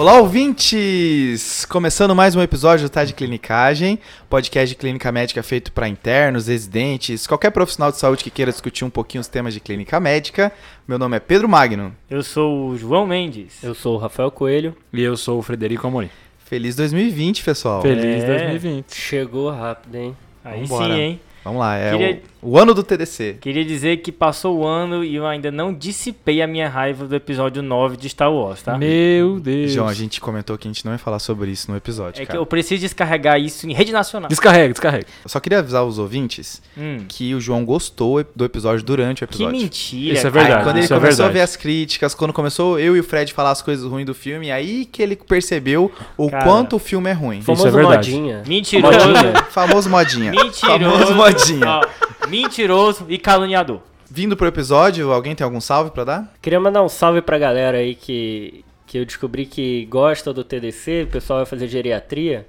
Olá, ouvintes! Começando mais um episódio do Tá de Clinicagem, podcast de clínica médica feito para internos, residentes, qualquer profissional de saúde que queira discutir um pouquinho os temas de clínica médica. Meu nome é Pedro Magno. Eu sou o João Mendes. Eu sou o Rafael Coelho. E eu sou o Frederico Amorim. Feliz 2020, pessoal. Feliz É. 2020. Chegou rápido, hein? Aí Vambora. sim, hein? Vamos lá, é Queria- o, o ano do TDC. Queria dizer que passou o ano e eu ainda não dissipei a minha raiva do episódio 9 de Star Wars, tá? Meu Deus. João, a gente comentou que a gente não ia falar sobre isso no episódio, É que cara. eu preciso descarregar isso em rede nacional. Descarrega, descarrega. Eu só queria avisar os ouvintes Hum, que o João gostou do episódio durante o que episódio. mentira. Isso é verdade, Aí, quando ele isso é começou a verdade. ver as críticas, quando começou eu e o Fred falar as coisas ruins do filme, aí que ele percebeu o Cara. quanto o filme é ruim. Isso é Famoso verdade. modinha. Mentiroso. Modinha. Famoso modinha. Mentiroso. Famoso modinha. Mentiroso e caluniador. Vindo pro episódio, alguém tem algum salve pra dar? Queria mandar um salve pra galera aí que, que eu descobri que gosta do TDC, o pessoal vai fazer geriatria.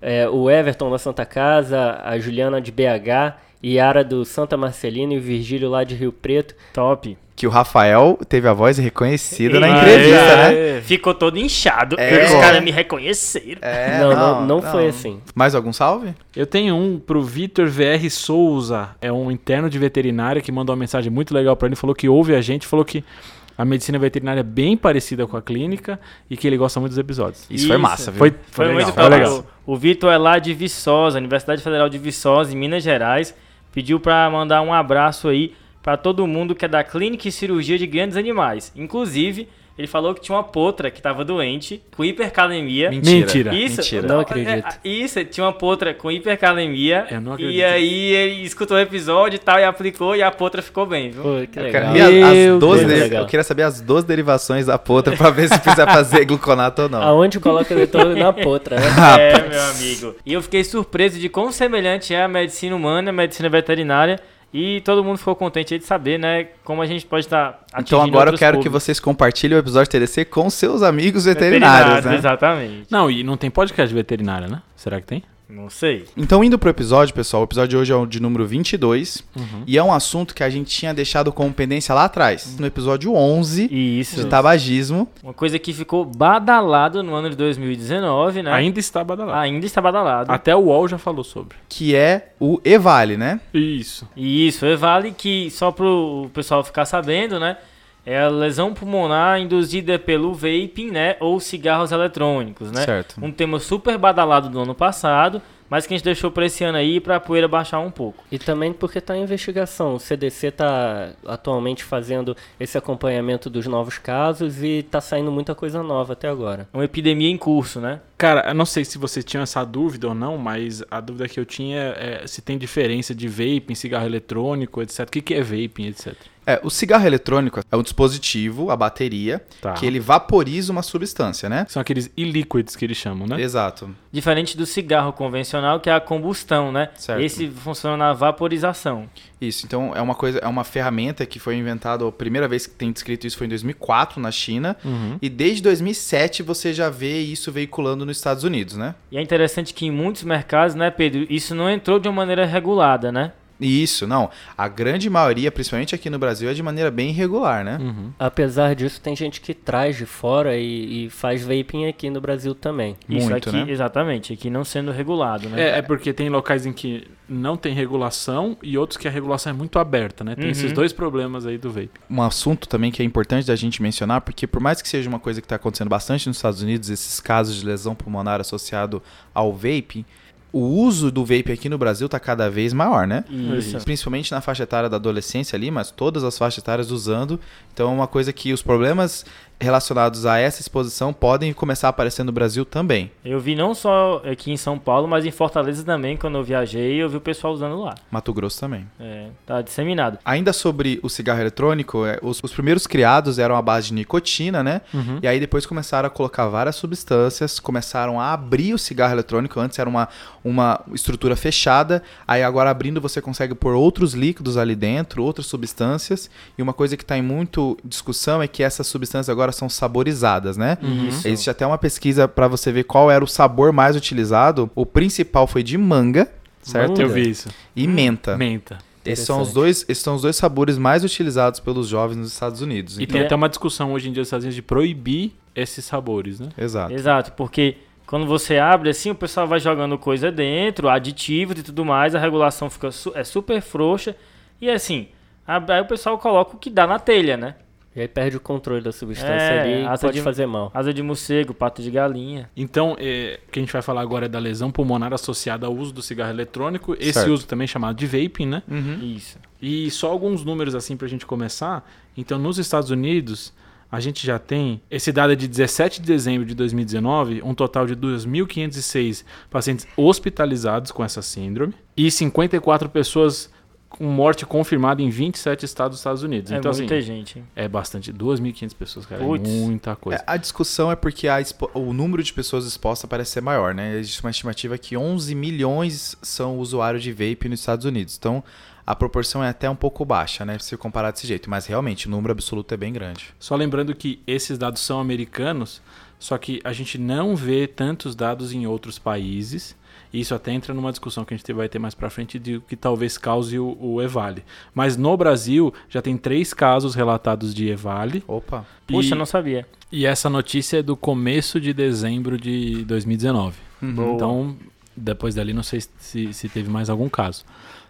É, o Everton da Santa Casa, a Juliana de BH, Yara do Santa Marcelina e o Virgílio lá de Rio Preto. Top. Que o Rafael teve a voz reconhecida na Aê. entrevista, né? É. Ficou todo inchado. É. Os caras me reconheceram. É, não, não, não foi assim. Mais algum salve? Eu tenho um pro Vitor VR Souza. É um interno de veterinária que mandou uma mensagem muito legal pra ele. Falou que ouve a gente, falou que a medicina veterinária é bem parecida com a clínica e que ele gosta muito dos episódios. Isso, foi Isso. massa, viu? Foi, Foi, foi legal. muito Foi legal. O, o Vitor é lá de Viçosa, Universidade Federal de Viçosa, em Minas Gerais. Pediu pra mandar um abraço aí pra todo mundo que é da Clínica e Cirurgia de Grandes Animais. Inclusive, ele falou que tinha uma potra que tava doente, com hipercalemia. Mentira. Mentira. Isso, Mentira. Não acredito. é, Isso, tinha uma potra com hipercalemia. Eu não E acredito. aí ele escutou o episódio e tal, e aplicou, e a potra ficou bem, viu? Pô, que Eu, legal. quero- e as- as Meu 12 Deus. de- Legal. eu queria saber as 12 derivações da potra pra ver se precisa fazer gluconato ou não. Aonde coloca o eletrodo na potra, né? É, meu amigo. E eu fiquei surpreso de quão semelhante é a medicina humana, a medicina veterinária. E todo mundo ficou contente aí de saber, né, como a gente pode estar atingindo Então agora eu quero que públicos. vocês compartilhem o episódio TDC com seus amigos veterinários, né? Exatamente. Não, e não tem podcast de veterinária, né? Será que tem? Não sei. Então, indo pro episódio, pessoal, o episódio de hoje é o de número 22. Uhum. E é um assunto que a gente tinha deixado como pendência lá atrás, no episódio 11 Isso. de tabagismo. Uma coisa que ficou badalado no ano de 2019, né? Ainda está badalado. Ainda está badalado. Até o UOL já falou sobre. que é o Evale, né? Isso. E isso, Evale, que só pro pessoal ficar sabendo, né? É a lesão pulmonar induzida pelo vaping, né? Ou cigarros eletrônicos, né? Certo. Um tema super badalado do ano passado, mas que a gente deixou pra esse ano aí pra poeira baixar um pouco. E também porque está em investigação. O CDC está atualmente fazendo esse acompanhamento dos novos casos e está saindo muita coisa nova até agora. Uma epidemia em curso, né? Cara, eu não sei se você tinha essa dúvida ou não, mas a dúvida que eu tinha é se tem diferença de vaping, cigarro eletrônico, etc. O que, que é vaping, etc. É, o cigarro eletrônico é um dispositivo, a bateria, Tá. que ele vaporiza uma substância, né? São aqueles e-liquids que eles chamam, né? Exato. Diferente do cigarro convencional, que é a combustão, né? Certo. Esse funciona na vaporização. Isso, então é uma coisa, é uma ferramenta que foi inventada, a primeira vez que tem descrito isso foi em 2004 na China, Uhum. e desde 2007 você já vê isso veiculando nos Estados Unidos, né? E é interessante que em muitos mercados, né, Pedro, isso não entrou de uma maneira regulada, né? Isso, não. A grande maioria, principalmente aqui no Brasil, é de maneira bem irregular, né? Uhum. Apesar disso, tem gente que traz de fora e, e faz vaping aqui no Brasil também. Isso Muito, aqui, né? exatamente, aqui não sendo regulado, né? É, é porque tem locais em que não tem regulação e outros que a regulação é muito aberta, né? Tem Uhum. esses dois problemas aí do vape. Um assunto também que é importante da gente mencionar, porque por mais que seja uma coisa que está acontecendo bastante nos Estados Unidos, esses casos de lesão pulmonar associado ao vaping, o uso do vape aqui no Brasil está cada vez maior, né? Isso. Principalmente na faixa etária da adolescência ali, mas todas as faixas etárias usando. Então é uma coisa que os problemas relacionados a essa exposição podem começar a aparecer no Brasil também. Eu vi não só aqui em São Paulo, mas em Fortaleza também, quando eu viajei, eu vi o pessoal usando lá. Mato Grosso também. É, tá disseminado. Ainda sobre o cigarro eletrônico, é, os, os primeiros criados eram à base de nicotina, né? Uhum. E aí depois começaram a colocar várias substâncias, começaram a abrir o cigarro eletrônico. Antes era uma, uma estrutura fechada, aí agora abrindo você consegue pôr outros líquidos ali dentro, outras substâncias. E uma coisa que está em muito discussão é que essas substâncias agora são saborizadas, né? Isso. Existe até uma pesquisa para você ver qual era o sabor mais utilizado. O principal foi de manga, certo? Eu vi isso. E menta. Menta. Esses são, os dois, esses são os dois sabores mais utilizados pelos jovens nos Estados Unidos. E Então, tem até uma discussão hoje em dia nos Estados Unidos de proibir esses sabores, né? Exato. Exato, porque quando você abre assim, o pessoal vai jogando coisa dentro, aditivos e tudo mais, a regulação fica su- é super frouxa. E assim, aí o pessoal coloca o que dá na telha, né? E aí perde o controle da substância É, ali e asa pode de- fazer mal. Asa de morcego, pato de galinha. Então, é, o que a gente vai falar agora é da lesão pulmonar associada ao uso do cigarro eletrônico. Esse Certo. uso também é chamado de vaping, né? Uhum. Isso. E só alguns números assim pra gente começar. Então, nos Estados Unidos, a gente já tem, esse dado é de 17 de dezembro de 2019, um total de 2.506 pacientes hospitalizados com essa síndrome e 54 pessoas com morte confirmada em 27 estados dos Estados Unidos. É então, muita assim, gente. é bastante. 2.500 pessoas, cara. Puts. É muita coisa. É, a discussão é porque a expo- o número de pessoas expostas parece ser maior, né? Existe uma estimativa que 11 milhões são usuários de vape nos Estados Unidos. Então, a proporção é até um pouco baixa, né? Se comparar desse jeito. Mas, realmente, o número absoluto é bem grande. Só lembrando que esses dados são americanos, só que a gente não vê tantos dados em outros países. E isso até entra numa discussão que a gente vai ter mais pra frente de o que talvez cause o, o EVALE. Mas no Brasil já tem três casos relatados de EVALE. Opa. Puxa, e, eu não sabia. e essa notícia é do começo de dezembro de 2019. Boa. Então, depois dali, não sei se, se teve mais algum caso.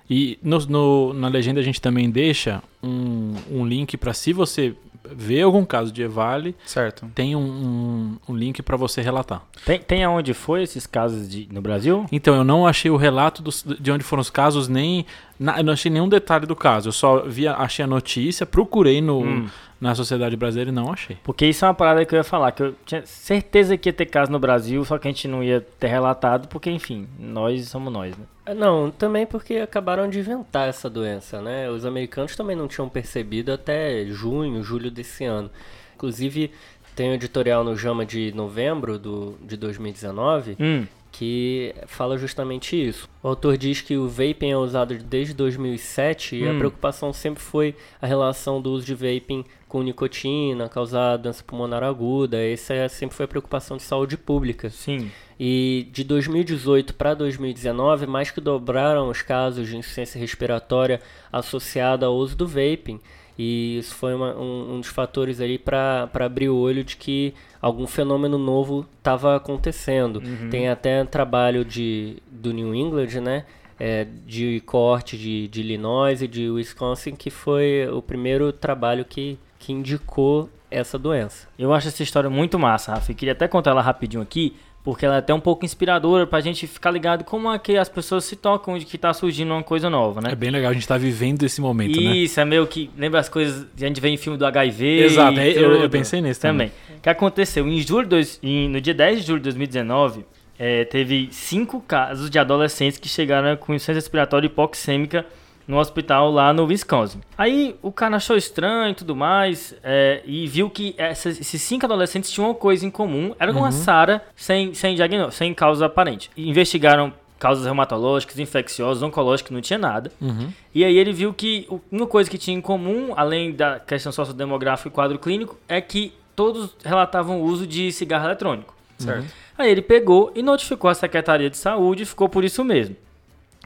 E no, no- na legenda a gente também deixa um, um link para se você vê algum caso de EVALE, Certo. tem um, um, um link para você relatar. Tem, tem aonde foi esses casos de, no Brasil? Então, eu não achei o relato dos- de onde foram os casos, nem. na- eu não achei nenhum detalhe do caso. Eu só vi, a- achei a notícia, procurei no, Hum. Na Sociedade Brasileira e não achei. Porque isso é uma parada que eu ia falar, que eu tinha certeza que ia ter caso no Brasil, só que a gente não ia ter relatado, porque, enfim, nós somos nós, né? É, Não, também porque acabaram de inventar essa doença, né? Os americanos também não tinham percebido até junho, julho desse ano. Inclusive, tem um editorial no JAMA de novembro do, de 2019 Hum, que fala justamente isso. O autor diz que o vaping é usado desde 2007 e a Hum. preocupação sempre foi a relação do uso de vaping com nicotina, causar doença pulmonar aguda. Essa é- sempre foi a preocupação de saúde pública. sim. E de 2018 para 2019, mais que dobraram os casos de insuficiência respiratória associada ao uso do vaping. E isso foi uma- um, um dos fatores aí para abrir o olho de que algum fenômeno novo estava acontecendo. Uhum. Tem até trabalho de, do New England, né? É, de corte de, de Illinois e de Wisconsin, que foi o primeiro trabalho que, que indicou essa doença. Eu acho essa história muito massa, Rafa. Eu queria até contar ela rapidinho aqui, porque ela é até um pouco inspiradora pra gente ficar ligado como é que as pessoas se tocam de que tá surgindo uma coisa nova, né? É bem legal, a gente tá vivendo esse momento, né? Isso, é meio que. Lembra as coisas que a gente vê em filme do HIV? Exato, é, eu, eu pensei nisso também. também. O que aconteceu? Em julho dois, em- no dia 10 de julho de 2019, eh, teve cinco casos de adolescentes que chegaram com insuficiência respiratória hipoxêmica no hospital lá no Wisconsin. Aí o cara achou estranho e tudo mais eh, e viu que essas- esses cinco adolescentes tinham uma coisa em comum. Era uma SARA sem, sem, diagnóstico, sem causa aparente. E investigaram causas reumatológicas, infecciosas, oncológicas, não tinha nada. Uhum. E aí ele viu que uma coisa que tinha em comum, além da questão sociodemográfica e quadro clínico, é que todos relatavam o uso de cigarro eletrônico. Certo. Aí ele pegou e notificou a Secretaria de Saúde e ficou por isso mesmo.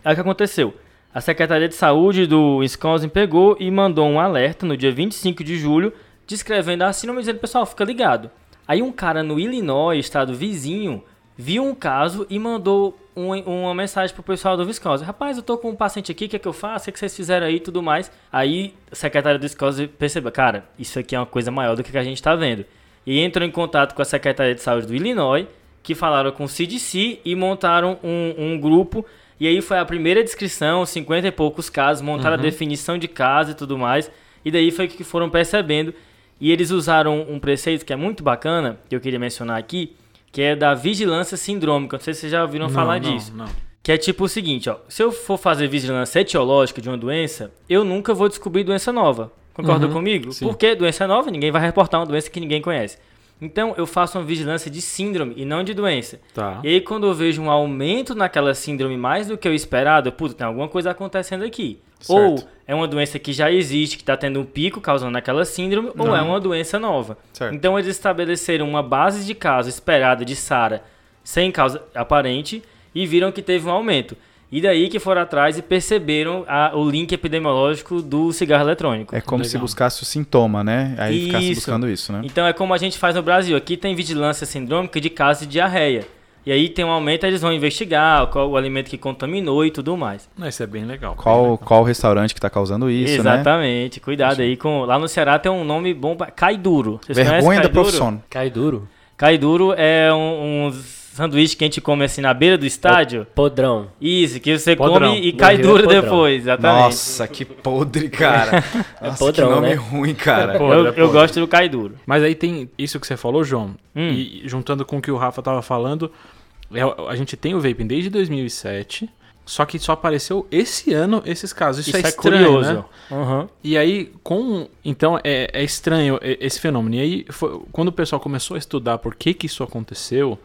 Aí o que aconteceu? A Secretaria de Saúde do Wisconsin pegou e mandou um alerta no dia 25 de julho, descrevendo a síndrome, dizendo, pessoal, fica ligado. Aí um cara no Illinois, estado vizinho, viu um caso e mandou um- uma mensagem pro pessoal do Wisconsin. Rapaz, eu tô com um paciente aqui, o que é que eu faço? O que, é que vocês fizeram aí e tudo mais? Aí a secretária do Wisconsin percebeu, cara, isso aqui é uma coisa maior do que a gente tá vendo. E entrou em contato com a Secretaria de Saúde do Illinois, que falaram com o CDC e montaram um, um grupo. E aí foi a primeira descrição, 50 e poucos casos, montaram a definição de caso e tudo mais. E daí foi que foram percebendo. E eles usaram um preceito que é muito bacana, que eu queria mencionar aqui, que é da vigilância sindrômica. Não sei se vocês já ouviram falar não, disso. Não. Que é tipo o seguinte, ó. Se eu for fazer vigilância etiológica de uma doença, eu nunca vou descobrir doença nova. Concorda Uhum, comigo? sim. Porque doença nova, ninguém vai reportar uma doença que ninguém conhece. Então, eu faço uma vigilância de síndrome e não de doença. Tá. E aí, quando eu vejo um aumento naquela síndrome mais do que o esperado, eu, puta, tem alguma coisa acontecendo aqui. Certo. Ou é uma doença que já existe, que está tendo um pico causando aquela síndrome, ou Não. é uma doença nova. Certo. Então, eles estabeleceram uma base de caso esperada de SARA sem causa aparente e viram que teve um aumento. E daí que foram atrás e perceberam a- o link epidemiológico do cigarro eletrônico. É como Legal. se buscasse o sintoma, né? Aí ficasse Isso. buscando isso, né? Então é como a gente faz no Brasil. Aqui tem vigilância sindrômica de casos de diarreia. E aí tem um aumento, eles vão investigar qual o alimento que contaminou e tudo mais. Isso é bem legal. bem Qual, legal. qual restaurante que tá causando isso, né? Exatamente. Cuidado aí com. Lá no Ceará tem um nome bom. pra- Cai duro. Vocês Vergonha da Cai Duro? profissão. Cai duro. Cai duro é um, um sanduíche que a gente come assim na beira do estádio. Podrão. Isso, que você Podrão. come e No cai Rio é duro podrão. depois, exatamente. Nossa, que podre, cara. Nossa, podrão, que nome né? ruim, cara. Podre, eu, é eu gosto do cai duro. Mas aí tem isso que você falou, João, Hum. e juntando com o que o Rafa tava falando, é, a gente tem o vaping desde 2007, só que só apareceu esse ano esses casos. Isso, Isso, é é, estranho, curioso. né? Uhum. E aí, com. Então, é, é estranho esse fenômeno. E aí, foi- quando o pessoal começou a estudar por que, que isso aconteceu,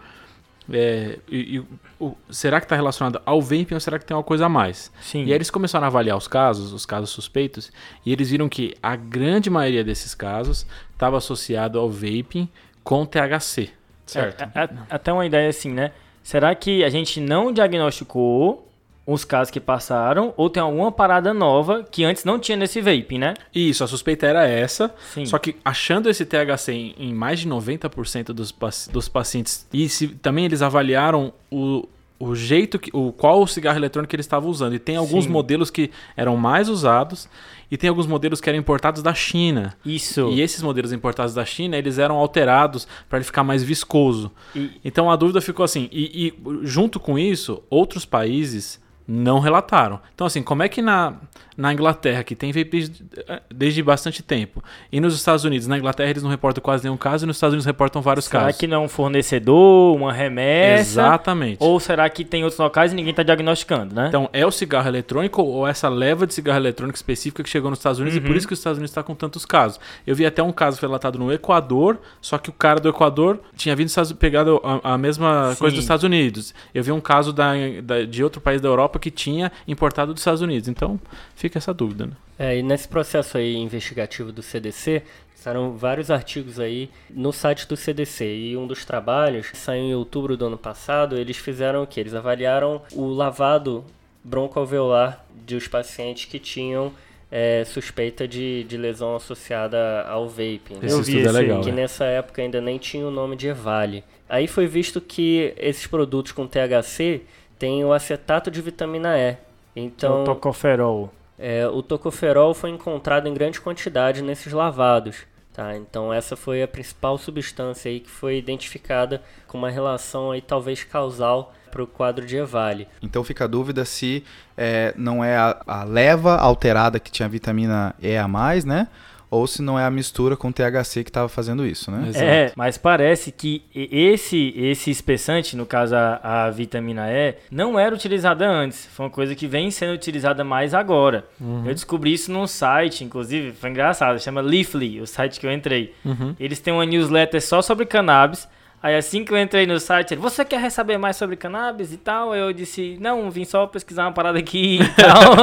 é, e- e o- será que está relacionado ao vaping ou será que tem uma coisa a mais? Sim. E aí eles começaram a avaliar os casos, os casos suspeitos, e eles viram que a grande maioria desses casos estava associado ao vaping com THC. Certo? É, é, até uma ideia assim, né? Será que a gente não diagnosticou os casos que passaram ou tem alguma parada nova que antes não tinha nesse vape, né? Isso, a suspeita era essa. Sim. Só que achando esse THC em, em mais de 90% dos, dos pacientes, e se, também eles avaliaram o, o jeito que. O, qual o cigarro eletrônico que eles estavam usando. E tem alguns Sim. modelos que eram mais usados, e tem alguns modelos que eram importados da China. Isso. E esses modelos importados da China, eles eram alterados para ele ficar mais viscoso. E- Então a dúvida ficou assim, e, e junto com isso, outros países não relataram. Então assim, como é que na, na Inglaterra, que tem vapes eh, desde bastante tempo, e nos Estados Unidos, na Inglaterra eles não reportam quase nenhum caso, e nos Estados Unidos reportam vários será casos. que não é um fornecedor, uma remessa? Exatamente. Ou será que tem outros locais e ninguém está diagnosticando, né? Então, é o cigarro eletrônico ou essa leva de cigarro eletrônico específica que chegou nos Estados Unidos e Uhum. por isso que os Estados Unidos está com tantos casos. Eu vi até um caso relatado no Equador, só que o cara do Equador tinha vindo pegado a, a mesma Sim. coisa dos Estados Unidos. Eu vi um caso da, da- de outro país da Europa que tinha importado dos Estados Unidos. Então, fica essa dúvida. Né? É, e nesse processo aí investigativo do CDC, saíram vários artigos aí no site do CDC. E um dos trabalhos, que saiu em outubro do ano passado, eles fizeram o quê? Eles avaliaram o lavado broncoalveolar dos pacientes que tinham é, suspeita de, de lesão associada ao vaping. né? Eu vi estudo é legal. que né? nessa época ainda nem tinha o nome de Evale. Aí foi visto que esses produtos com THC têm o acetato de vitamina E. Então, o tocoferol. é, o tocoferol foi encontrado em grande quantidade nesses lavados. Tá? Então essa foi a principal substância aí que foi identificada com uma relação aí talvez causal para o quadro de Evale. Então fica a dúvida se é, não é a, a leva alterada que tinha vitamina E a mais, né? Ou se não é a mistura com THC que estava fazendo isso, né? Exato. É, mas parece que esse esse espessante, no caso a, a vitamina E, não era utilizada antes. Foi uma coisa que vem sendo utilizada mais agora. Eu descobri isso num site, inclusive, foi engraçado, chama Leafly, o site que eu entrei. Uhum. Eles têm uma newsletter só sobre cannabis. Aí assim que eu entrei no site, ele, você quer saber mais sobre cannabis e tal? Eu disse, não, vim só pesquisar uma parada aqui e tal.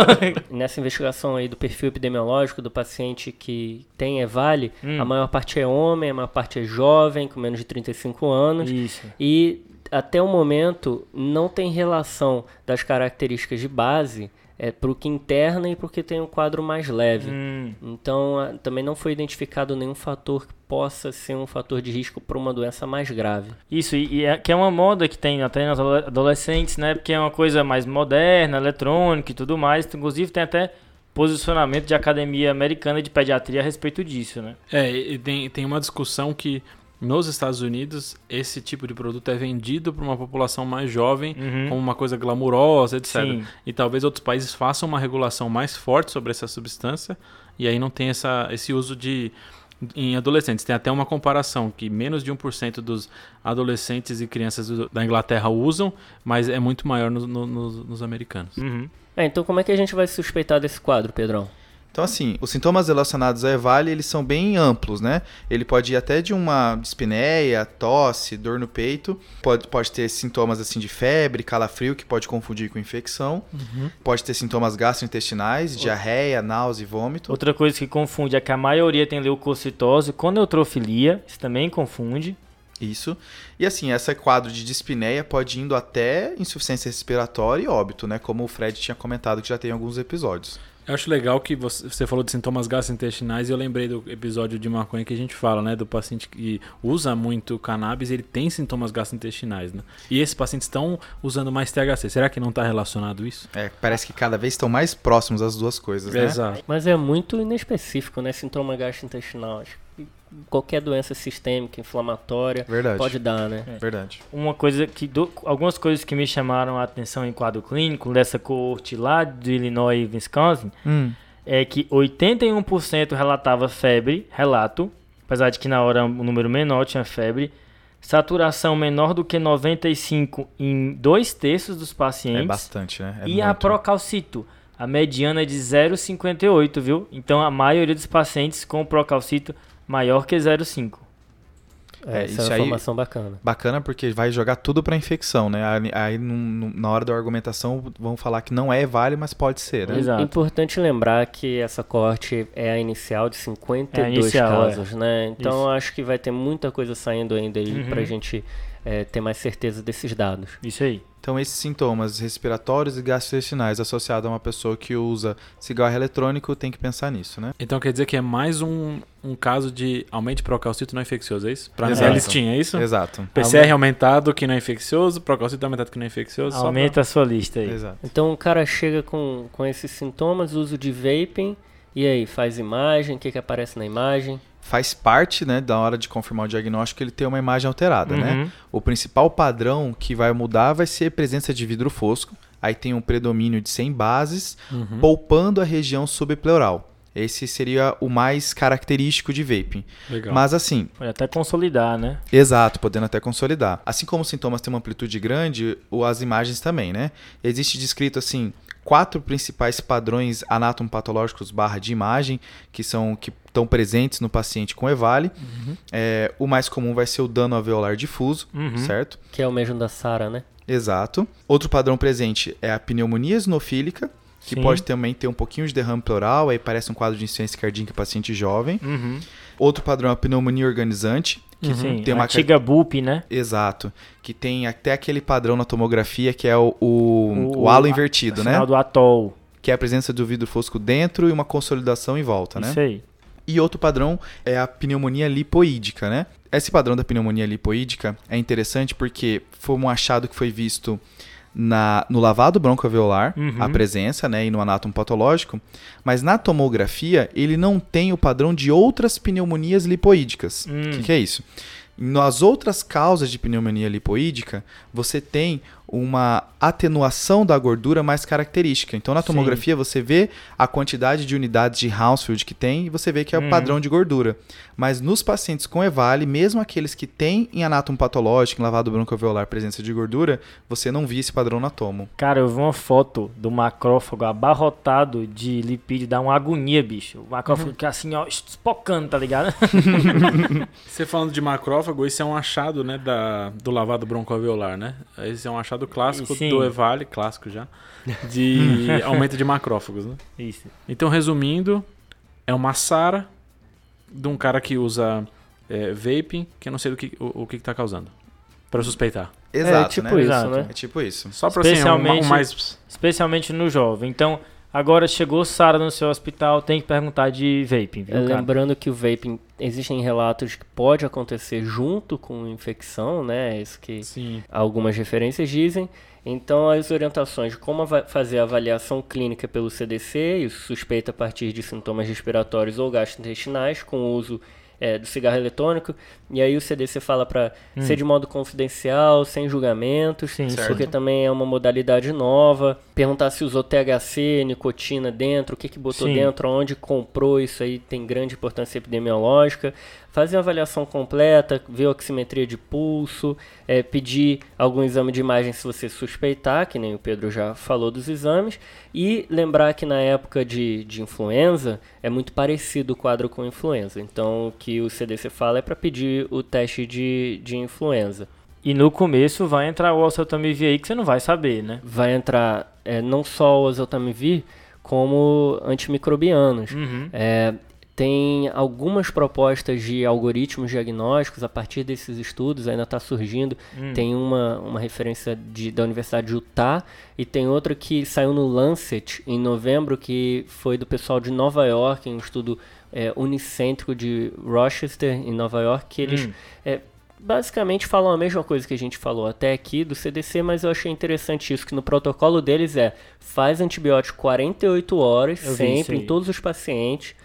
Nessa investigação aí do perfil epidemiológico do paciente que tem Evale, Hum. a maior parte é homem, a maior parte é jovem, com menos de 35 anos. Isso. E até o momento não tem relação das características de base é, para o que interna e para o que tem um quadro mais leve. Hum, Então, a- também não foi identificado nenhum fator que possa ser um fator de risco para uma doença mais grave. Isso, e, e é, que é uma moda que tem até nas ado- adolescentes, né? Porque é uma coisa mais moderna, eletrônica e tudo mais. Inclusive tem até posicionamento de academia americana de pediatria a respeito disso, né? É, e tem, tem uma discussão que nos Estados Unidos esse tipo de produto é vendido para uma população mais jovem Uhum. como uma coisa glamurosa, etc. Sim. E talvez outros países façam uma regulação mais forte sobre essa substância e aí não tem essa, esse uso de em adolescentes. Tem até uma comparação que menos de 1% dos adolescentes e crianças do- da Inglaterra usam, mas é muito maior no- no- nos- nos americanos. Uhum. É, então como é que a gente vai suspeitar desse quadro, Pedrão? Então, assim, os sintomas relacionados à EVALI, eles são bem amplos, né? Ele pode ir até de uma dispneia, tosse, dor no peito. Pode, pode ter sintomas, assim, de febre, calafrio, que pode confundir com infecção. Pode ter sintomas gastrointestinais, diarreia, náusea e vômito. Outra coisa que confunde é que a maioria tem leucocitose com neutrofilia, isso também confunde. Isso. E assim, esse quadro de dispneia pode indo até insuficiência respiratória e óbito, né? Como o Fred tinha comentado que já tem alguns episódios. Eu acho legal que você, falou de sintomas gastrointestinais e eu lembrei do episódio de maconha que a gente fala, né? Do paciente que usa muito cannabis, ele tem sintomas gastrointestinais, né? E esses pacientes estão usando mais THC. Será que não está relacionado isso? É, parece que cada vez estão mais próximos as duas coisas, né? Exato. Mas é muito inespecífico, né? Sintoma gastrointestinal. Acho qualquer doença sistêmica, inflamatória, Verdade. pode dar, né? Verdade. Uma coisa que do- algumas coisas que me chamaram a atenção em quadro clínico dessa coorte lá de Illinois e Wisconsin Hum, é que 81% relatava febre, relato, apesar de que na hora o número menor tinha febre, saturação menor do que 95 em dois terços dos é pacientes bastante, né? É e a muito. procalcito, a mediana é de 0,58, viu? Então a maioria dos pacientes com procalcito maior que 0,5. É, É, isso é uma aí- informação bacana. Bacana porque vai jogar tudo pra infecção, né? Aí, aí num- num- na hora da argumentação vão falar que não é vale, mas pode ser, né? Exato. Importante lembrar que essa corte é a inicial de 52 É inicial, casos, né? Então acho que vai ter muita coisa saindo ainda aí Uhum. pra gente é, ter mais certeza desses dados. Isso aí. Então, esses sintomas respiratórios e gastrointestinais associados a uma pessoa que usa cigarro eletrônico tem que pensar nisso, né? Então quer dizer que é mais um, um caso de aumento de procalcito não infeccioso, é isso? Pra Exato. minha listinha, é isso? Exato. PCR aumentado que não é infeccioso, procalcito aumentado que não é infeccioso. só pra- Aumenta a sua lista aí. Exato. Então o cara chega com, com esses sintomas, uso de vaping, e aí, faz imagem, o que, que aparece na imagem? Faz parte, né, da hora de confirmar o diagnóstico, ele ter uma imagem alterada, né? Uhum. O principal padrão que vai mudar vai ser presença de vidro fosco. Aí tem um predomínio de 100 bases, Uhum. poupando a região subpleural. Esse seria o mais característico de vaping. Legal. Mas assim, Pode até consolidar, né? Exato, podendo até consolidar. Assim como os sintomas têm uma amplitude grande, as imagens também, né? Existe descrito assim quatro principais padrões anatomopatológicos barra de imagem que são que estão presentes no paciente com EVALE. É, o mais comum vai ser o dano alveolar difuso, Uhum. certo? Que é o mesmo da Sara, né? Exato. Outro padrão presente é a pneumonia esinofílica, que Sim. pode também ter um pouquinho de derrame pleural, aí parece um quadro de insuficiência cardíaca em paciente jovem. Uhum. Outro padrão é a pneumonia organizante, que Sim, tem a uma antiga BUP, né? Exato. Que tem até aquele padrão na tomografia que é o, o, o halo invertido, né? Sinal do atol. Que é a presença do vidro fosco dentro e uma consolidação em volta, né? Isso aí. E outro padrão é a pneumonia lipoídica, né? Esse padrão da pneumonia lipoídica é interessante porque foi um achado que foi visto na, no lavado broncoalveolar, Uhum. a presença, né, e no anátomo patológico, mas na tomografia ele não tem o padrão de outras pneumonias lipoídicas. O Hum. que, que é isso? Nas outras causas de pneumonia lipoídica, você tem uma atenuação da gordura mais característica. Então, na Sim. tomografia, você vê a quantidade de unidades de Hounsfield que tem e você vê que é o Uhum. padrão de gordura. Mas nos pacientes com EVALE, mesmo aqueles que têm em anátomo patológico, em lavado broncoalveolar, presença de gordura, você não via esse padrão na tomo. Cara, eu vi uma foto do macrófago abarrotado de lipídio, dá uma agonia, bicho. O macrófago fica assim, ó, espocando, tá ligado? Você falando de macrófago, esse é um achado, né, da, do lavado broncoalveolar, né? Esse é um achado clássico Sim. do EVALE, clássico já, de aumento de macrófagos, né? Isso. Então, resumindo, é uma SARA de um cara que usa é, vaping, que eu não sei do que, o, o que, que tá causando. Pra suspeitar. Exato, tipo né? isso, Exato. né? É tipo isso. Só pra assim, um, um mais. Especialmente no jovem. Então, agora chegou Sara no seu hospital, tem que perguntar de vaping, viu, lembrando que o vaping, existem relatos que pode acontecer junto com infecção, né? É Isso que Sim. algumas referências dizem. Então, as orientações de como fazer a avaliação clínica pelo CDC, e suspeita a partir de sintomas respiratórios ou gastrointestinais, com uso é, do cigarro eletrônico. E aí o CDC fala para ser de modo confidencial, sem julgamentos, Sim, porque também é uma modalidade nova. Perguntar se usou THC, nicotina dentro, o que, que botou Sim. dentro, onde comprou, isso aí tem grande importância epidemiológica. Fazer uma avaliação completa, ver a oximetria de pulso, é, pedir algum exame de imagem se você suspeitar, que nem o Pedro já falou dos exames, e lembrar que na época de, de influenza é muito parecido o quadro com influenza. Então o que o CDC fala é para pedir o teste de, de influenza. E no começo vai entrar o oseltamivir aí que você não vai saber, né? Vai entrar é, não só o oseltamivir, como antimicrobianos. Uhum. É, Tem algumas propostas de algoritmos diagnósticos a partir desses estudos, ainda está surgindo. Hum. Tem uma, uma referência de, da Universidade de Utah e tem outra que saiu no Lancet em novembro, que foi do pessoal de Nova York, um estudo é, unicêntrico de Rochester, em Nova York, que eles Hum. é, basicamente falam a mesma coisa que a gente falou até aqui do CDC, mas eu achei interessante isso, que no protocolo deles é faz antibiótico 48 horas, Eu sempre, em todos os pacientes,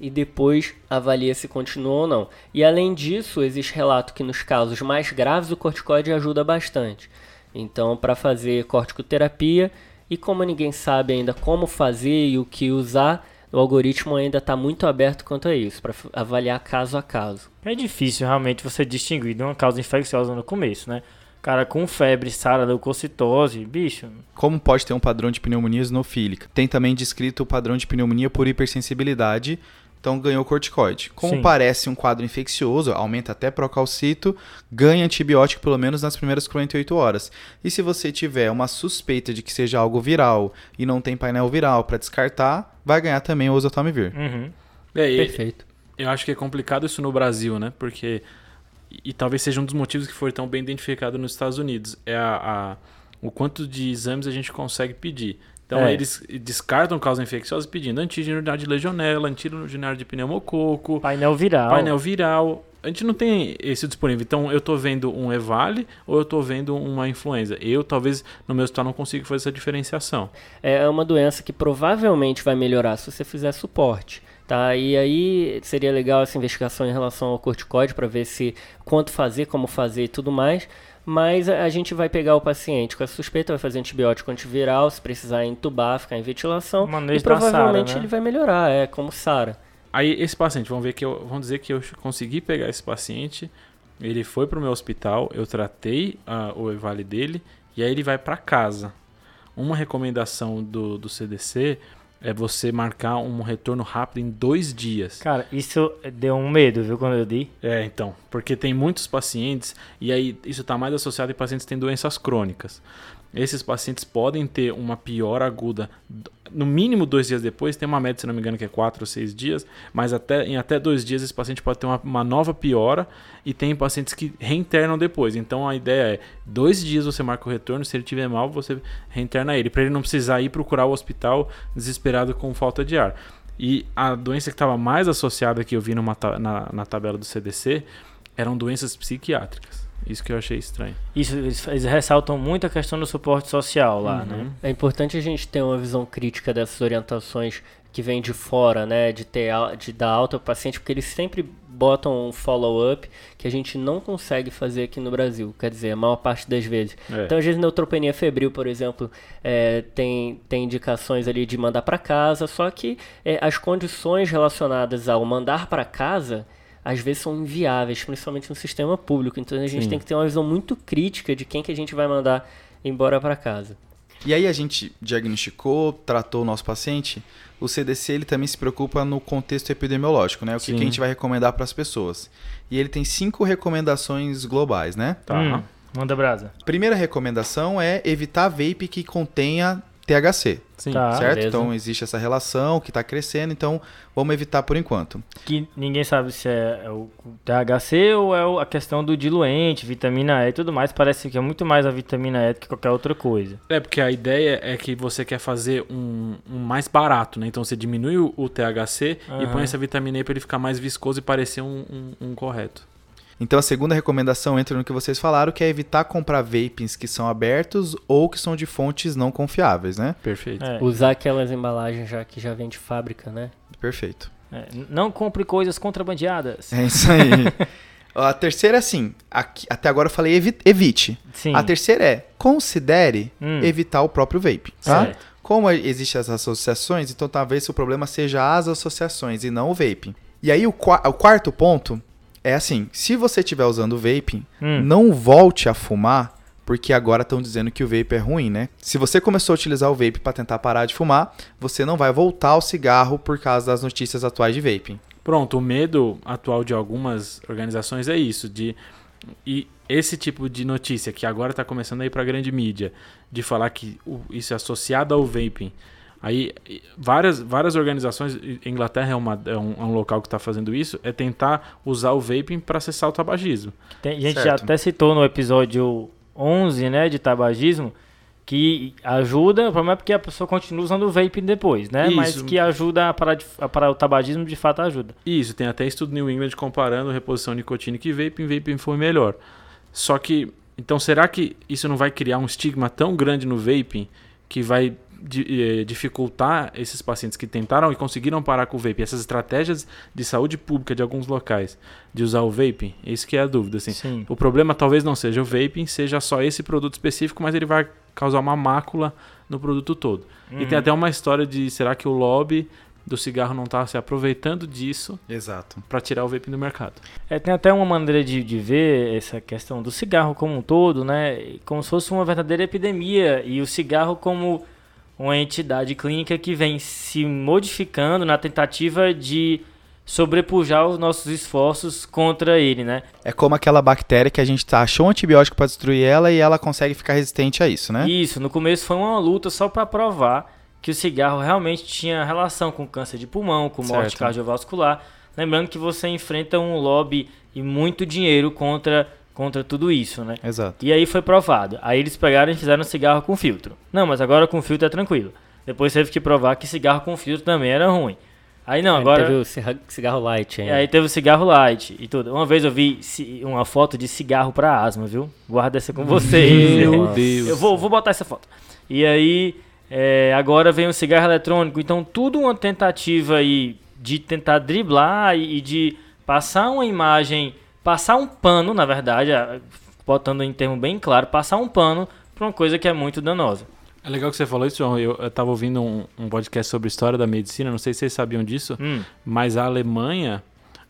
e depois avalia se continua ou não. E além disso, existe relato que nos casos mais graves o corticoide ajuda bastante. Então, para fazer corticoterapia, e como ninguém sabe ainda como fazer e o que usar, o algoritmo ainda está muito aberto quanto a isso, para avaliar caso a caso. É difícil realmente você distinguir de uma causa infecciosa no começo, né? Cara com febre, sara, leucocitose, bicho. Como pode ter um padrão de pneumonia eosinofílica? Tem também descrito o padrão de pneumonia por hipersensibilidade, então ganhou corticoide. Como Sim. parece um quadro infeccioso, aumenta até procalcito, ganha antibiótico pelo menos nas primeiras 48 horas. E se você tiver uma suspeita de que seja algo viral e não tem painel viral para descartar, vai ganhar também o oseltamivir. Uhum. É, e- Perfeito. Eu acho que é complicado isso no Brasil, né? Porque. E, e talvez seja um dos motivos que foi tão bem identificado nos Estados Unidos. É a, a- o quanto de exames a gente consegue pedir. Então É. eles descartam causa infecciosa pedindo antígeno de legionela, antígeno de pneumococo, Painel viral. painel viral. A gente não tem esse disponível. Então eu tô vendo um EVALE ou eu tô vendo uma influenza. Eu talvez no meu hospital não consiga fazer essa diferenciação. É uma doença que provavelmente vai melhorar se você fizer suporte. Tá? E aí seria legal essa investigação em relação ao corticoide para ver se quanto fazer, como fazer e tudo mais. Mas a gente vai pegar o paciente com a suspeita, vai fazer antibiótico antiviral, se precisar entubar, ficar em ventilação. Manejo e provavelmente né? ele vai melhorar, é como SARA. Aí esse paciente, vamos ver que eu, vamos dizer que eu consegui pegar esse paciente, ele foi pro meu hospital, eu tratei o EVALE dele e aí ele vai para casa. Uma recomendação do, do CDC é você marcar um retorno rápido em dois dias. Cara, isso deu um medo, viu, quando eu di. É, então, porque tem muitos pacientes e aí isso está mais associado em pacientes que têm doenças crônicas. Esses pacientes podem ter uma piora aguda, no mínimo dois dias depois, tem uma média, se não me engano, que é quatro ou seis dias, mas até, em até dois dias esse paciente pode ter uma, uma nova piora e tem pacientes que reinternam depois. Então a ideia é, dois dias você marca o retorno, se ele tiver mal, você reinterna ele, para ele não precisar ir procurar o hospital desesperado com falta de ar. E a doença que estava mais associada que eu vi numa na, na tabela do CDC eram doenças psiquiátricas. Isso que eu achei estranho. Isso, eles, eles ressaltam muito a questão do suporte social lá, Uhum. né? É importante a gente ter uma visão crítica dessas orientações que vêm de fora, né, de ter de dar alta ao paciente, porque eles sempre botam um follow-up que a gente não consegue fazer aqui no Brasil, quer dizer, a maior parte das vezes. É. Então, às vezes, neutropenia febril, por exemplo, é, tem, tem indicações ali de mandar para casa, só que é, as condições relacionadas ao mandar para casa às vezes são inviáveis, principalmente no sistema público. Então a gente Sim. tem que ter uma visão muito crítica de quem que a gente vai mandar embora para casa. E aí a gente diagnosticou, tratou o nosso paciente. O CDC ele também se preocupa no contexto epidemiológico, né? O que, que a gente vai recomendar para as pessoas. E ele tem cinco recomendações globais, né? Tá. Hum, manda brasa. Primeira recomendação é evitar vape que contenha THC, Sim. Tá. certo? beleza. Então existe essa relação que está crescendo, então vamos evitar por enquanto. Que ninguém sabe se é o THC ou é a questão do diluente, vitamina E e tudo mais. Parece que é muito mais a vitamina E do que qualquer outra coisa. É, porque a ideia é que você quer fazer um, um mais barato, né? Então você diminui o, o THC e Aham. põe essa vitamina E para ele ficar mais viscoso e parecer um, um- um correto. Então a segunda recomendação entra no que vocês falaram, que é evitar comprar vapings que são abertos ou que são de fontes não confiáveis, né? Perfeito. É, Usar aquelas embalagens já que já vem de fábrica, né? Perfeito. é, não compre coisas contrabandeadas. É isso aí. a terceira, assim, aqui- até agora eu falei evi- evite. Sim. A terceira é considere Hum. evitar o próprio vape, tá? Certo. Como existem as associações, então talvez o problema seja as associações e não o vape. E aí o, qua- o quarto ponto é assim, se você estiver usando o vape, Hum. não volte a fumar, porque agora estão dizendo que o vape é ruim, né? Se você começou a utilizar o vape para tentar parar de fumar, você não vai voltar ao cigarro por causa das notícias atuais de vaping. Pronto, o medo atual de algumas organizações é isso, de e esse tipo de notícia que agora está começando a ir para a grande mídia, de falar que isso é associado ao vaping, Aí várias, várias organizações, Inglaterra é, uma, é, um, é um local que está fazendo isso, é tentar usar o vaping para cessar o tabagismo. Tem- a gente já Certo. até citou no episódio 11, né, de tabagismo, que ajuda, o problema é porque a pessoa continua usando o vaping depois, né? Mas Isso. que ajuda a parar, de, a parar o tabagismo, de fato ajuda. Isso, tem até estudo New England comparando reposição nicotínica e vaping, vaping foi melhor. Só que, então será que isso não vai criar um estigma tão grande no vaping que vai dificultar esses pacientes que tentaram e conseguiram parar com o vaping? Essas estratégias de saúde pública de alguns locais de usar o vaping? Isso que é a dúvida, assim. Sim. O problema talvez não seja o vaping, seja só esse produto específico, mas ele vai causar uma mácula no produto todo. E Uhum. tem até uma história de será que o lobby do cigarro não está se aproveitando disso Exato. para tirar o vaping do mercado? É, tem até uma maneira de, de ver essa questão do cigarro como um todo, né? Como se fosse uma verdadeira epidemia e o cigarro como uma entidade clínica que vem se modificando na tentativa de sobrepujar os nossos esforços contra ele, né? É como aquela bactéria que a gente tá, achou um antibiótico para destruir ela e ela consegue ficar resistente a isso, né? Isso, no começo foi uma luta só para provar que o cigarro realmente tinha relação com câncer de pulmão, com morte Certo. cardiovascular. Lembrando que você enfrenta um lobby e muito dinheiro contra, contra tudo isso, né? Exato. E aí foi provado. Aí eles pegaram e fizeram cigarro com filtro. Não, mas agora com filtro é tranquilo. Depois teve que provar que cigarro com filtro também era ruim. Aí não, Aí agora. Teve o cigarro, light ainda. aí teve o cigarro light e tudo. Uma vez eu vi uma foto de cigarro pra asma, viu? Guarda essa com vocês. Meu. Deus. Eu vou, vou botar essa foto. E aí, é, agora vem o cigarro eletrônico. Então, tudo uma tentativa aí de tentar driblar e de passar uma imagem, passar um pano, na verdade, botando em termo bem claro, passar um pano pra uma coisa que é muito danosa. É legal que você falou isso, João. Eu, eu tava ouvindo um, um podcast sobre história da medicina, não sei se vocês sabiam disso, Hum, mas a Alemanha,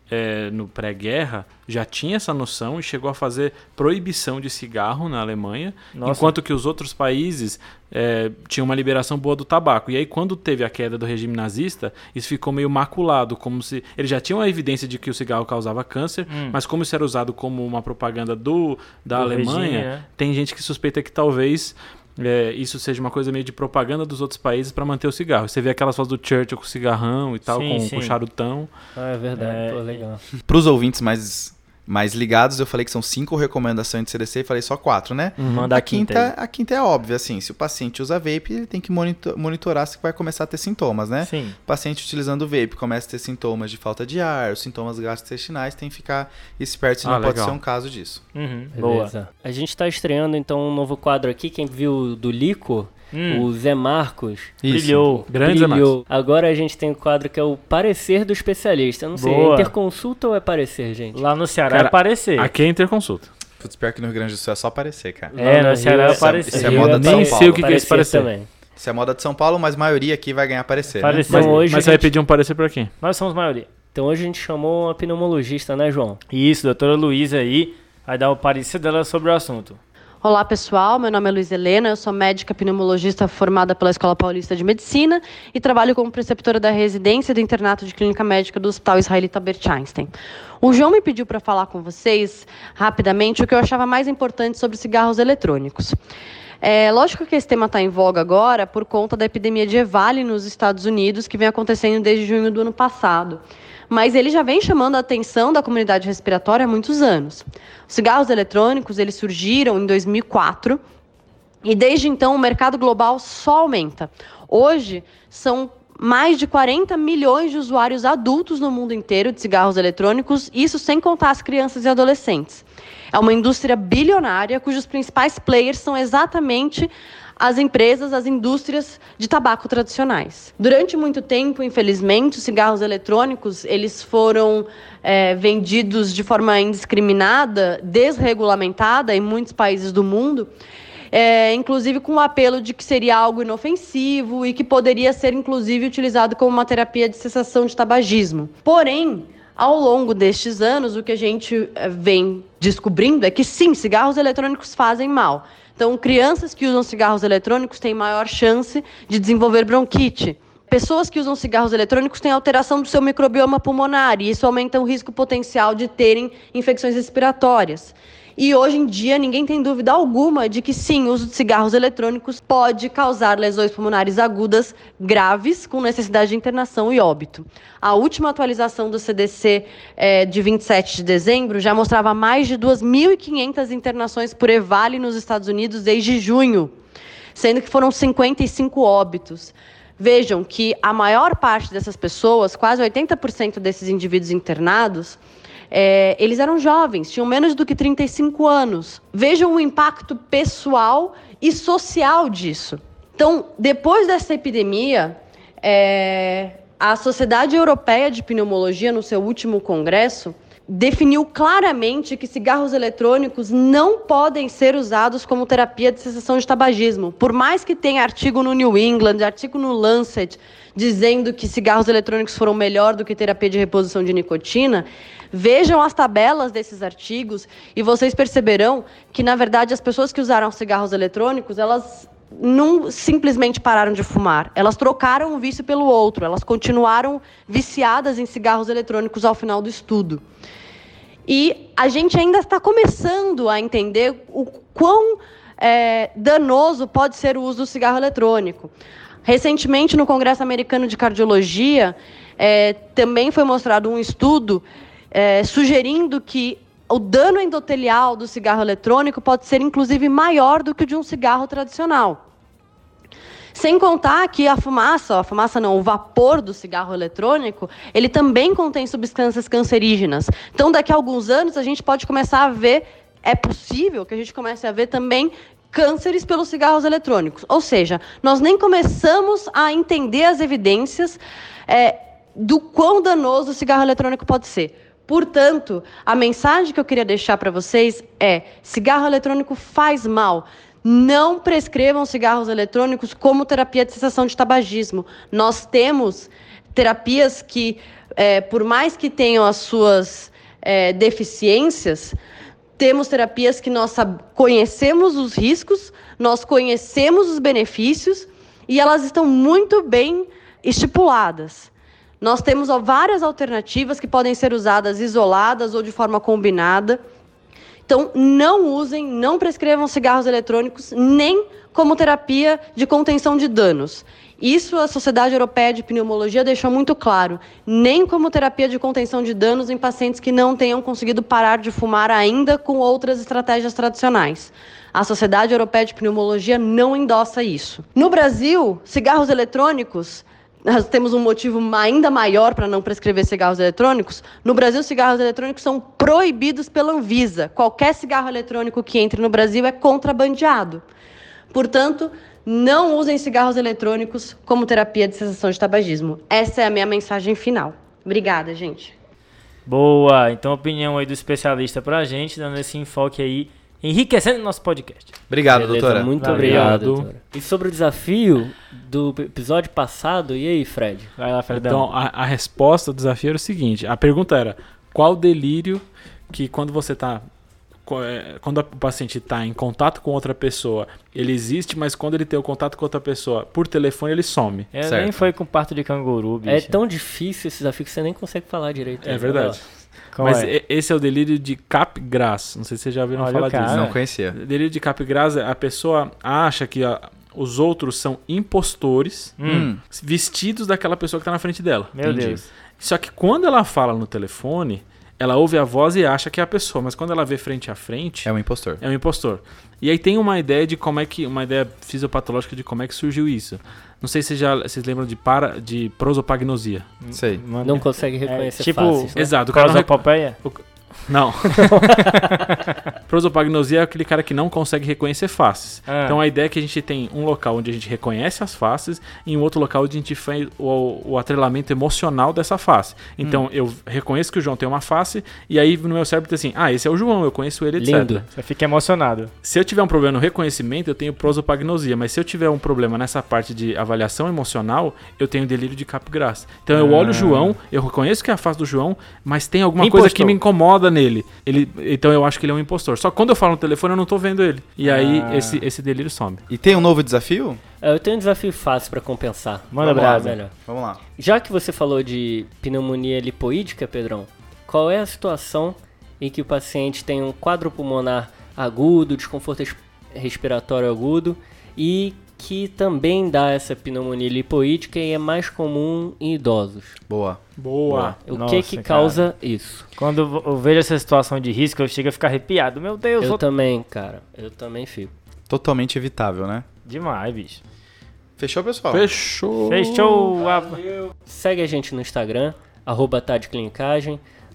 é, no pré-guerra, já tinha essa noção e chegou a fazer proibição de cigarro na Alemanha, Nossa. enquanto que os outros países é, tinham uma liberação boa do tabaco. E aí, quando teve a queda do regime nazista, isso ficou meio maculado, como se. Eles já tinham a evidência de que o cigarro causava câncer, Hum. mas como isso era usado como uma propaganda do, da Do Alemanha, regime, né? tem gente que suspeita que talvez é, isso seja uma coisa meio de propaganda dos outros países para manter o cigarro. Você vê aquelas fotos do Churchill com cigarrão e tal, Sim, com, sim. com charutão. Ah, é verdade. É, Pô, legal. Para os ouvintes mais, mais ligados, eu falei que são cinco recomendações de CDC e falei só quatro, né? Manda A quinta. quinta, a quinta é óbvia, assim, se o paciente usa vape, ele tem que monitor- monitorar se vai começar a ter sintomas, né? Sim. O paciente utilizando o vape começa a ter sintomas de falta de ar, os sintomas gastrointestinais, tem que ficar esperto se Ah, não pode legal. ser um caso disso. Uhum, boa. A gente está estreando então um novo quadro aqui. Quem viu do Lico, Hum, o Zé Marcos. brilhou. Grande Zé brilhou. Agora a gente tem o quadro que é o parecer do especialista. Eu não sei, Boa. é interconsulta ou é parecer, gente? Lá no Ceará Cara, é aparecer. Aqui é interconsulta. Putz, pior que no Rio Grande do Sul é só aparecer, cara. É, Lá no Ceará é Rio, aparecer. isso é moda de São sei o que que é esse parecer. também. Isso é moda de São Paulo, mas a maioria aqui vai ganhar aparecer, né? Parecer. Então Mas- hoje, Mas você vai gente, pedir um parecer pra quem? Nós somos maioria. então hoje a gente chamou uma pneumologista, né, João? Isso, doutora Luísa aí vai dar o parecer dela sobre o assunto. Olá pessoal, meu nome é Luiz Helena, eu sou médica pneumologista formada pela Escola Paulista de Medicina e trabalho como preceptora da residência do internato de clínica médica do Hospital Israelita Albert Einstein. O João me pediu para falar com vocês rapidamente o que eu achava mais importante sobre cigarros eletrônicos. É lógico que esse tema está em voga agora por conta da epidemia de EVALI nos Estados Unidos, que vem acontecendo desde junho do ano passado. Mas ele já vem chamando a atenção da comunidade respiratória há muitos anos. Os cigarros eletrônicos eles surgiram em 2004 e desde então o mercado global só aumenta. Hoje são mais de 40 milhões de usuários adultos no mundo inteiro de cigarros eletrônicos, isso sem contar as crianças e adolescentes. É uma indústria bilionária cujos principais players são exatamente as empresas, as indústrias de tabaco tradicionais. Durante muito tempo, infelizmente, os cigarros eletrônicos eles foram é, vendidos de forma indiscriminada, desregulamentada em muitos países do mundo, é, inclusive com o apelo de que seria algo inofensivo e que poderia ser, inclusive, utilizado como uma terapia de cessação de tabagismo. Porém, ao longo destes anos, o que a gente eh, vem descobrindo é que sim, cigarros eletrônicos fazem mal. Então, crianças que usam cigarros eletrônicos têm maior chance de desenvolver bronquite. Pessoas que usam cigarros eletrônicos têm alteração do seu microbioma pulmonar e isso aumenta o risco potencial de terem infecções respiratórias. E hoje em dia ninguém tem dúvida alguma de que sim, o uso de cigarros eletrônicos pode causar lesões pulmonares agudas graves, com necessidade de internação e óbito. A última atualização do CDC é, de 27 de dezembro já mostrava mais de 2.500 internações por EVALI nos Estados Unidos desde junho, sendo que foram 55 óbitos. Vejam que a maior parte dessas pessoas, quase 80% desses indivíduos internados, é, eles eram jovens, tinham menos do que 35 anos. Vejam o impacto pessoal e social disso. Então, depois dessa epidemia, é, a Sociedade Europeia de Pneumologia, no seu último congresso, definiu claramente que cigarros eletrônicos não podem ser usados como terapia de cessação de tabagismo. Por mais que tenha artigo no New England, artigo no Lancet, dizendo que cigarros eletrônicos foram melhor do que terapia de reposição de nicotina, vejam as tabelas desses artigos e vocês perceberão que, na verdade, as pessoas que usaram cigarros eletrônicos, elas não simplesmente pararam de fumar. Elas trocaram um vício pelo outro. Elas continuaram viciadas em cigarros eletrônicos ao final do estudo. E a gente ainda está começando a entender o quão é, danoso pode ser o uso do cigarro eletrônico. Recentemente, no Congresso Americano de Cardiologia, é, também foi mostrado um estudo é, sugerindo que o dano endotelial do cigarro eletrônico pode ser, inclusive, maior do que o de um cigarro tradicional. Sem contar que a fumaça, a fumaça não, o vapor do cigarro eletrônico, ele também contém substâncias cancerígenas. Então, daqui a alguns anos, a gente pode começar a ver, é possível que a gente comece a ver também cânceres pelos cigarros eletrônicos. Ou seja, nós nem começamos a entender as evidências é, do quão danoso o cigarro eletrônico pode ser. Portanto, a mensagem que eu queria deixar para vocês é: cigarro eletrônico faz mal. Não prescrevam cigarros eletrônicos como terapia de cessação de tabagismo. Nós temos terapias que, é, por mais que tenham as suas é, deficiências, temos terapias que nós conhecemos os riscos, nós conhecemos os benefícios e elas estão muito bem estipuladas. Nós temos várias alternativas que podem ser usadas isoladas ou de forma combinada. Então, não usem, não prescrevam cigarros eletrônicos nem como terapia de contenção de danos. Isso a Sociedade Europeia de Pneumologia deixou muito claro, nem como terapia de contenção de danos em pacientes que não tenham conseguido parar de fumar ainda com outras estratégias tradicionais. A Sociedade Europeia de Pneumologia não endossa isso. No Brasil, cigarros eletrônicos nós temos um motivo ainda maior para não prescrever cigarros eletrônicos. No Brasil, cigarros eletrônicos são proibidos pela Anvisa. Qualquer cigarro eletrônico que entre no Brasil é contrabandeado. Portanto, não usem cigarros eletrônicos como terapia de cessação de tabagismo. Essa é a minha mensagem final. Obrigada, gente. Boa. Então, opinião aí do especialista para a gente, dando esse enfoque aí enriquecendo o nosso podcast. Obrigado, Beleza, doutora. Muito obrigado. Obrigado. doutora. E sobre o desafio do episódio passado, e aí, Fred? Vai lá, Fredão. Então, a, a resposta do desafio era o seguinte: a pergunta era qual delírio que quando você está. Quando o paciente está em contato com outra pessoa, ele existe, mas quando ele tem o contato com outra pessoa por telefone, ele some. É, nem foi com parto de canguru, bicho. É tão difícil esse desafio que você nem consegue falar direito. É né? verdade. Qual mas é? esse é o delírio de Capgras. Não sei se vocês já ouviram Olha falar disso. Não conhecia. Delírio de Capgras é a pessoa acha que ó, os outros são impostores Hum, vestidos daquela pessoa que está na frente dela. meu entendi. Deus. Só que quando ela fala no telefone, ela ouve a voz e acha que é a pessoa, mas quando ela vê frente a frente, É um impostor. é um impostor. E aí tem uma ideia de como é que. Uma ideia fisiopatológica de como é que surgiu isso. Não sei se já vocês lembram de, para, de prosopagnosia. Sei. Mano, Não consegue reconhecer tipo, faces, né? Exato, o cara não, rec- Prosopopeia? Não. Prosopagnosia é aquele cara que não consegue reconhecer faces. Ah. Então a ideia é que a gente tem um local onde a gente reconhece as faces e um outro local onde a gente faz o, o atrelamento emocional dessa face. Então eu reconheço que o João tem uma face e aí no meu cérebro tem assim, ah, esse é o João, eu conheço ele, etc. Lindo. Você fica emocionado. Se eu tiver um problema no reconhecimento, eu tenho prosopagnosia, mas se eu tiver um problema nessa parte de avaliação emocional, eu tenho delírio de Capgras. Então eu olho o Ah. João, eu reconheço que é a face do João, mas tem alguma Impostor. coisa que me incomoda nele. Ele, então eu acho que ele é um impostor. Só que quando eu falo no telefone, eu não tô vendo ele. E aí Ah. esse, esse delírio some. E tem um novo desafio? É, Eu tenho um desafio fácil para compensar. Manda Vamos lá, brasa. Vamos lá. Já que você falou de pneumonia lipoídica, Pedrão, qual é a situação em que o paciente tem um quadro pulmonar agudo, desconforto res- respiratório agudo e que também dá essa pneumonia lipoídica e é mais comum em idosos. Boa. Boa. O Nossa, que que cara. causa isso? Quando eu vejo essa situação de risco, eu chego a ficar arrepiado. Meu Deus, Eu também, cara. Eu também fico. Totalmente evitável, né? demais, bicho. Fechou, pessoal? Fechou. Fechou. a- Segue a gente no Instagram, arroba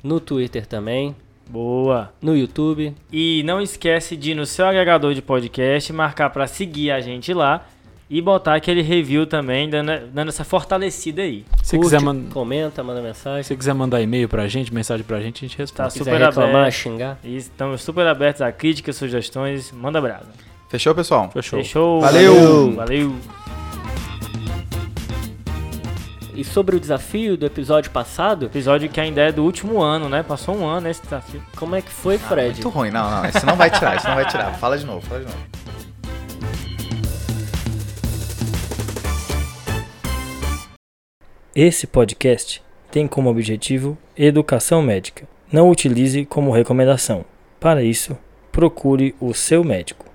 no Twitter também, Boa. no YouTube. E não esquece de ir no seu agregador de podcast, marcar pra seguir a gente lá e botar aquele review também, dando, dando essa fortalecida aí. Se Curte, quiser, man- comenta, manda mensagem. se quiser mandar e-mail pra gente, mensagem pra gente, a gente Tá responde. Se super quiser reclamar, aberto. xingar. Estamos super abertos a críticas, sugestões. Manda brasa. Fechou, pessoal? Fechou. Fechou. Valeu. Valeu. E sobre o desafio do episódio passado, Episódio que ainda é do último ano, né? Passou um ano esse desafio. como é que foi, Fred? Muito ruim. Não, não. Isso não vai tirar. Isso não vai tirar. Fala de novo. Fala de novo. Esse podcast tem como objetivo educação médica. Não utilize como recomendação. Para isso, procure o seu médico.